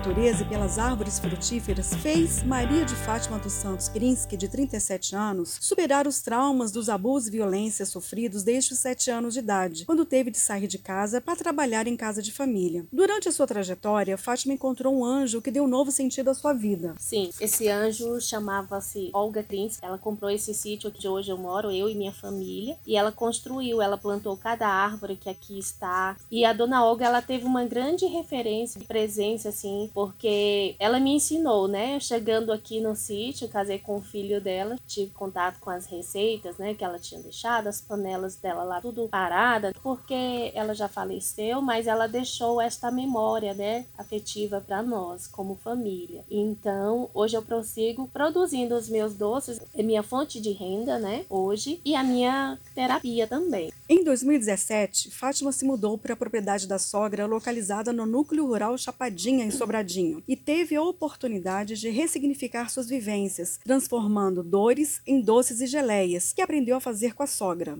natureza e pelas árvores frutíferas fez Maria de Fátima dos Santos Krinsky, de 37 anos, superar os traumas dos abusos e violências sofridos desde os 7 anos de idade, quando teve de sair de casa para trabalhar em casa de família. Durante a sua trajetória, Fátima encontrou um anjo que deu um novo sentido à sua vida. Sim, esse anjo chamava-se Olga Krinsky. Ela comprou esse sítio aqui de hoje eu moro, eu e minha família, e ela construiu, ela plantou cada árvore que aqui está. E a dona Olga, ela teve uma grande referência, presença assim, porque ela me ensinou, né? Chegando aqui no sítio, casei com o filho dela, tive contato com as receitas, né, que ela tinha deixado, as panelas dela lá tudo parada, porque ela já faleceu, mas ela deixou esta memória, né, afetiva para nós como família. Então, hoje eu prossigo produzindo os meus doces, é minha fonte de renda, né, hoje, e a minha terapia também. Em 2017, Fátima se mudou para a propriedade da sogra localizada no núcleo rural Chapadinha, em Sobradinho, e teve a oportunidade de ressignificar suas vivências, transformando dores em doces e geleias, que aprendeu a fazer com a sogra.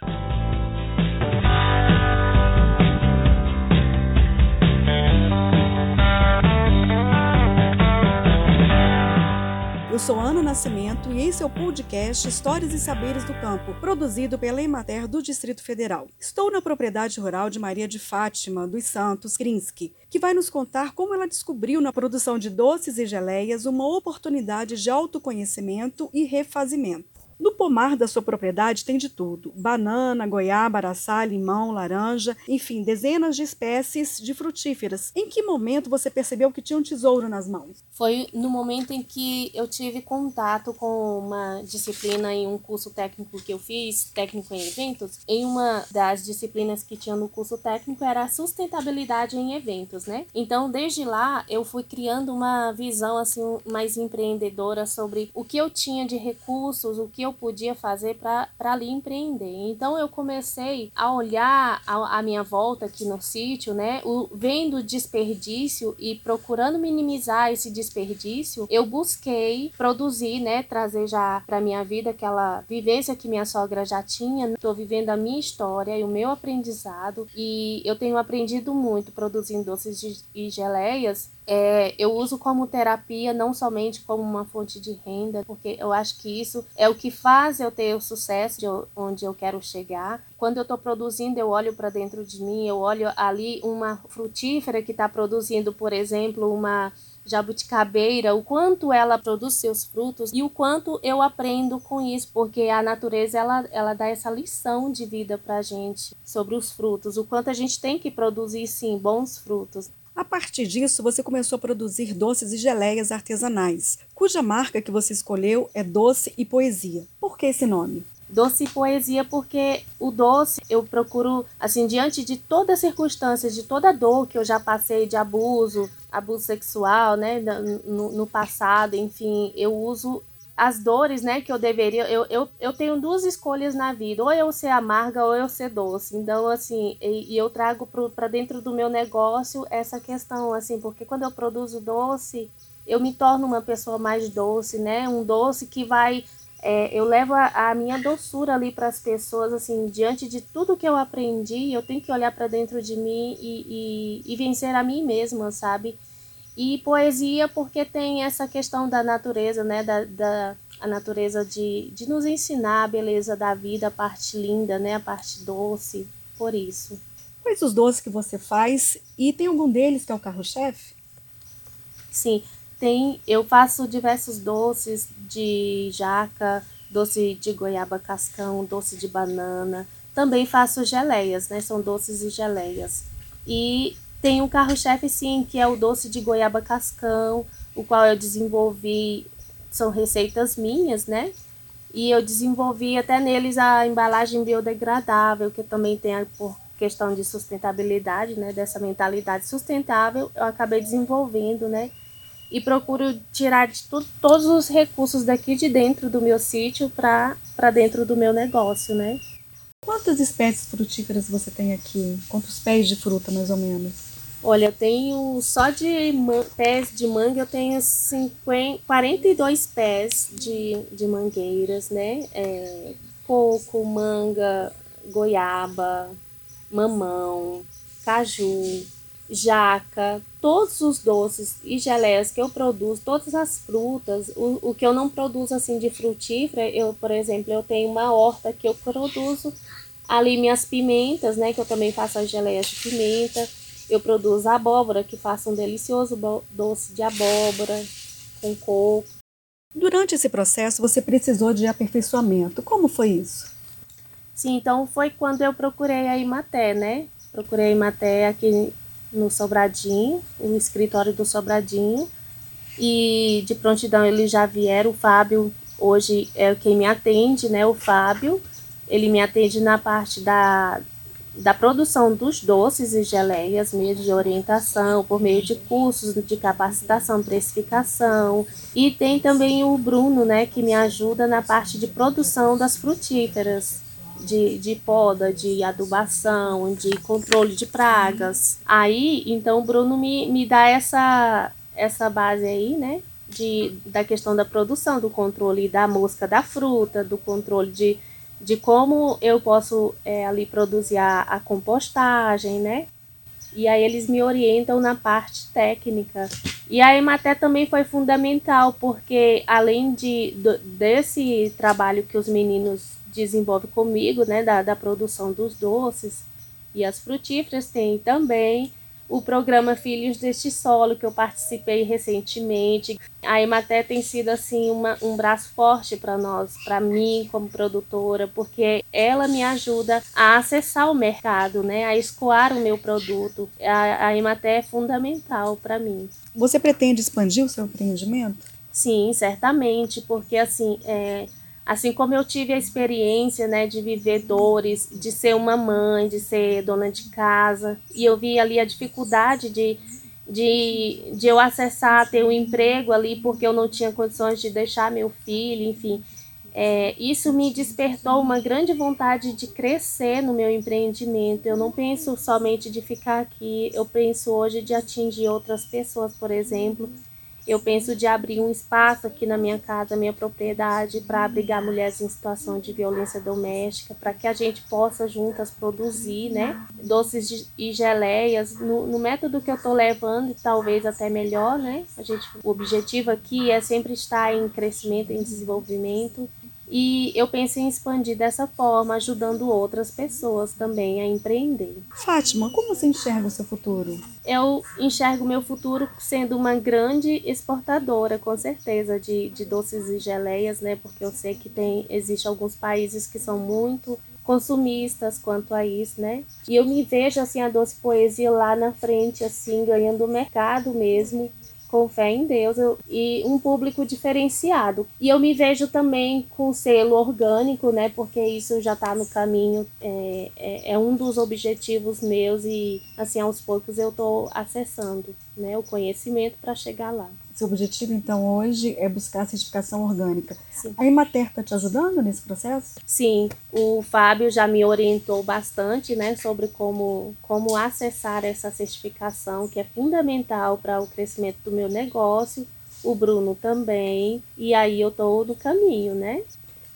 Sou Ana Nascimento e esse é o podcast Histórias e Saberes do Campo, produzido pela Emater do Distrito Federal. Estou na propriedade rural de Maria de Fátima dos Santos Krinsky, que vai nos contar como ela descobriu na produção de doces e geleias uma oportunidade de autoconhecimento e refazimento. No pomar da sua propriedade tem de tudo: banana, goiaba, araçá, limão, laranja, enfim, dezenas de espécies de frutíferas. Em que momento você percebeu que tinha um tesouro nas mãos? Foi no momento em que eu tive contato com uma disciplina em um curso técnico que eu fiz, técnico em eventos. Em uma das disciplinas que tinha no curso técnico era a sustentabilidade em eventos, né? Então, desde lá, eu fui criando uma visão assim mais empreendedora sobre o que eu tinha de recursos, o que eu eu podia fazer para ali empreender. Então eu comecei a olhar a, a minha volta aqui no sítio, né? O, vendo desperdício e procurando minimizar esse desperdício, eu busquei produzir, né? Trazer já para minha vida aquela vivência que minha sogra já tinha. Estou vivendo a minha história e o meu aprendizado e eu tenho aprendido muito produzindo doces e geleias é, eu uso como terapia, não somente como uma fonte de renda, porque eu acho que isso é o que faz eu ter o sucesso de onde eu quero chegar. Quando eu estou produzindo, eu olho para dentro de mim, eu olho ali uma frutífera que está produzindo, por exemplo, uma jabuticabeira, o quanto ela produz seus frutos e o quanto eu aprendo com isso, porque a natureza ela, ela dá essa lição de vida para gente sobre os frutos, o quanto a gente tem que produzir sim bons frutos. A partir disso, você começou a produzir doces e geleias artesanais, cuja marca que você escolheu é Doce e Poesia. Por que esse nome? Doce e poesia, porque o doce eu procuro, assim, diante de toda circunstância, de toda dor que eu já passei de abuso, abuso sexual, né, no, no passado, enfim, eu uso as dores, né, que eu deveria. Eu, eu, eu tenho duas escolhas na vida, ou eu ser amarga ou eu ser doce. Então, assim, e, e eu trago para dentro do meu negócio essa questão, assim, porque quando eu produzo doce, eu me torno uma pessoa mais doce, né? Um doce que vai. É, eu levo a, a minha doçura ali para as pessoas, assim, diante de tudo que eu aprendi, eu tenho que olhar para dentro de mim e, e, e vencer a mim mesma, sabe? E poesia porque tem essa questão da natureza, né? Da, da a natureza de, de nos ensinar a beleza da vida, a parte linda, né? A parte doce, por isso. Quais os doces que você faz? E tem algum deles que é o carro-chefe? Sim, tem. Eu faço diversos doces de jaca, doce de goiaba cascão, doce de banana. Também faço geleias, né? São doces e geleias. E tem um carro-chefe, sim, que é o doce de goiaba cascão, o qual eu desenvolvi, são receitas minhas, né? E eu desenvolvi até neles a embalagem biodegradável, que também tem a, por questão de sustentabilidade, né? Dessa mentalidade sustentável, eu acabei desenvolvendo, né? E procuro tirar de tudo, todos os recursos daqui de dentro do meu sítio para dentro do meu negócio, né? Quantas espécies frutíferas você tem aqui? Quantos pés de fruta, mais ou menos? Olha, eu tenho só de pés de manga, eu tenho 50, 42 pés de, de mangueiras, né? É, coco, manga, goiaba, mamão, caju. jaca, todos os doces e geleias que eu produzo, todas as frutas, o, o que eu não produzo assim de frutífera, eu, por exemplo, eu tenho uma horta que eu produzo ali minhas pimentas, né, que eu também faço as geleias de pimenta. Eu produzo abóbora, que faço um delicioso doce de abóbora com coco. Durante esse processo, você precisou de aperfeiçoamento. Como foi isso? Sim, então foi quando eu procurei a Imaté, né? Procurei a Imaté aqui no Sobradinho, o escritório do Sobradinho. E de prontidão eles já vieram. O Fábio hoje é quem me atende, né? O Fábio. Ele me atende na parte da, da produção dos doces e geleias, meio de orientação, por meio de cursos de capacitação, precificação. E tem também o Bruno, né, que me ajuda na parte de produção das frutíferas de, de poda, de adubação, de controle de pragas. Aí, então, o Bruno me, me dá essa, essa base aí, né? De, da questão da produção, do controle da mosca da fruta, do controle de, de como eu posso é, ali produzir a, a compostagem, né? E aí eles me orientam na parte técnica. E a Ematé também foi fundamental, porque além de, do, desse trabalho que os meninos desenvolve comigo, né, da, da produção dos doces e as frutíferas, tem também o programa Filhos deste Solo, que eu participei recentemente. A Ematé tem sido assim uma, um braço forte para nós, para mim como produtora, porque ela me ajuda a acessar o mercado, né, a escoar o meu produto. A, a Ematé é fundamental para mim. Você pretende expandir o seu empreendimento? Sim, certamente, porque assim, é, Assim como eu tive a experiência, né, de viver dores, de ser uma mãe, de ser dona de casa, e eu vi ali a dificuldade de, de, de eu acessar, ter um emprego ali, porque eu não tinha condições de deixar meu filho, enfim. É, isso me despertou uma grande vontade de crescer no meu empreendimento. Eu não penso somente de ficar aqui, eu penso hoje de atingir outras pessoas, por exemplo, eu penso de abrir um espaço aqui na minha casa, minha propriedade, para abrigar mulheres em situação de violência doméstica, para que a gente possa juntas produzir, né, doces e geleias no, no método que eu estou levando, talvez até melhor, né? A gente, o objetivo aqui é sempre estar em crescimento, em desenvolvimento e eu pensei em expandir dessa forma, ajudando outras pessoas também a empreender. Fátima, como você enxerga o seu futuro? Eu enxergo meu futuro sendo uma grande exportadora, com certeza, de, de doces e geleias, né? Porque eu sei que tem existe alguns países que são muito consumistas quanto a isso, né? E eu me vejo assim a doce poesia lá na frente, assim, ganhando o mercado mesmo com fé em Deus eu, e um público diferenciado. E eu me vejo também com selo orgânico, né? Porque isso já está no caminho, é, é, é, um dos objetivos meus e assim aos poucos eu estou acessando, né? O conhecimento para chegar lá. Seu objetivo, então, hoje é buscar a certificação orgânica. Sim. A Imater está te ajudando nesse processo? Sim, o Fábio já me orientou bastante né, sobre como, como acessar essa certificação, que é fundamental para o crescimento do meu negócio. O Bruno também. E aí eu estou no caminho, né?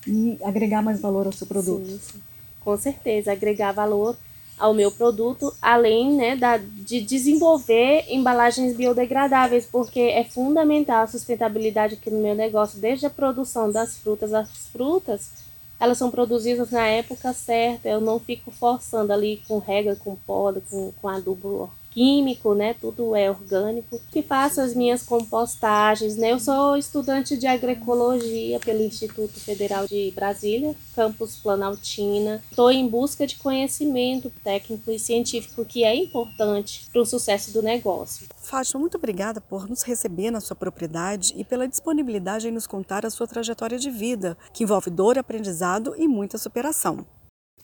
E agregar mais valor ao seu produto. Sim, sim. com certeza, agregar valor ao meu produto, além né, da, de desenvolver embalagens biodegradáveis, porque é fundamental a sustentabilidade aqui no meu negócio, desde a produção das frutas. As frutas, elas são produzidas na época certa, eu não fico forçando ali com rega, com poda, com, com adubo químico, né? Tudo é orgânico. Que faço as minhas compostagens, né? Eu sou estudante de agroecologia pelo Instituto Federal de Brasília, campus Planaltina. Estou em busca de conhecimento técnico e científico que é importante para o sucesso do negócio. Fátima, muito obrigada por nos receber na sua propriedade e pela disponibilidade em nos contar a sua trajetória de vida, que envolve dor, aprendizado e muita superação.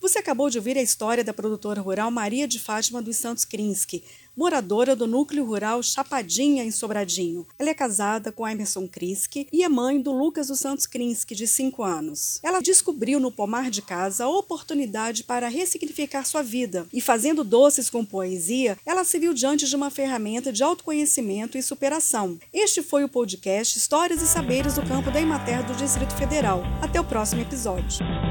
Você acabou de ouvir a história da produtora rural Maria de Fátima dos Santos Krinsky, moradora do núcleo rural Chapadinha, em Sobradinho. Ela é casada com Emerson Krinsky e é mãe do Lucas dos Santos Krinsky, de 5 anos. Ela descobriu no pomar de casa a oportunidade para ressignificar sua vida e, fazendo doces com poesia, ela se viu diante de uma ferramenta de autoconhecimento e superação. Este foi o podcast Histórias e Saberes do Campo da Imater do Distrito Federal. Até o próximo episódio.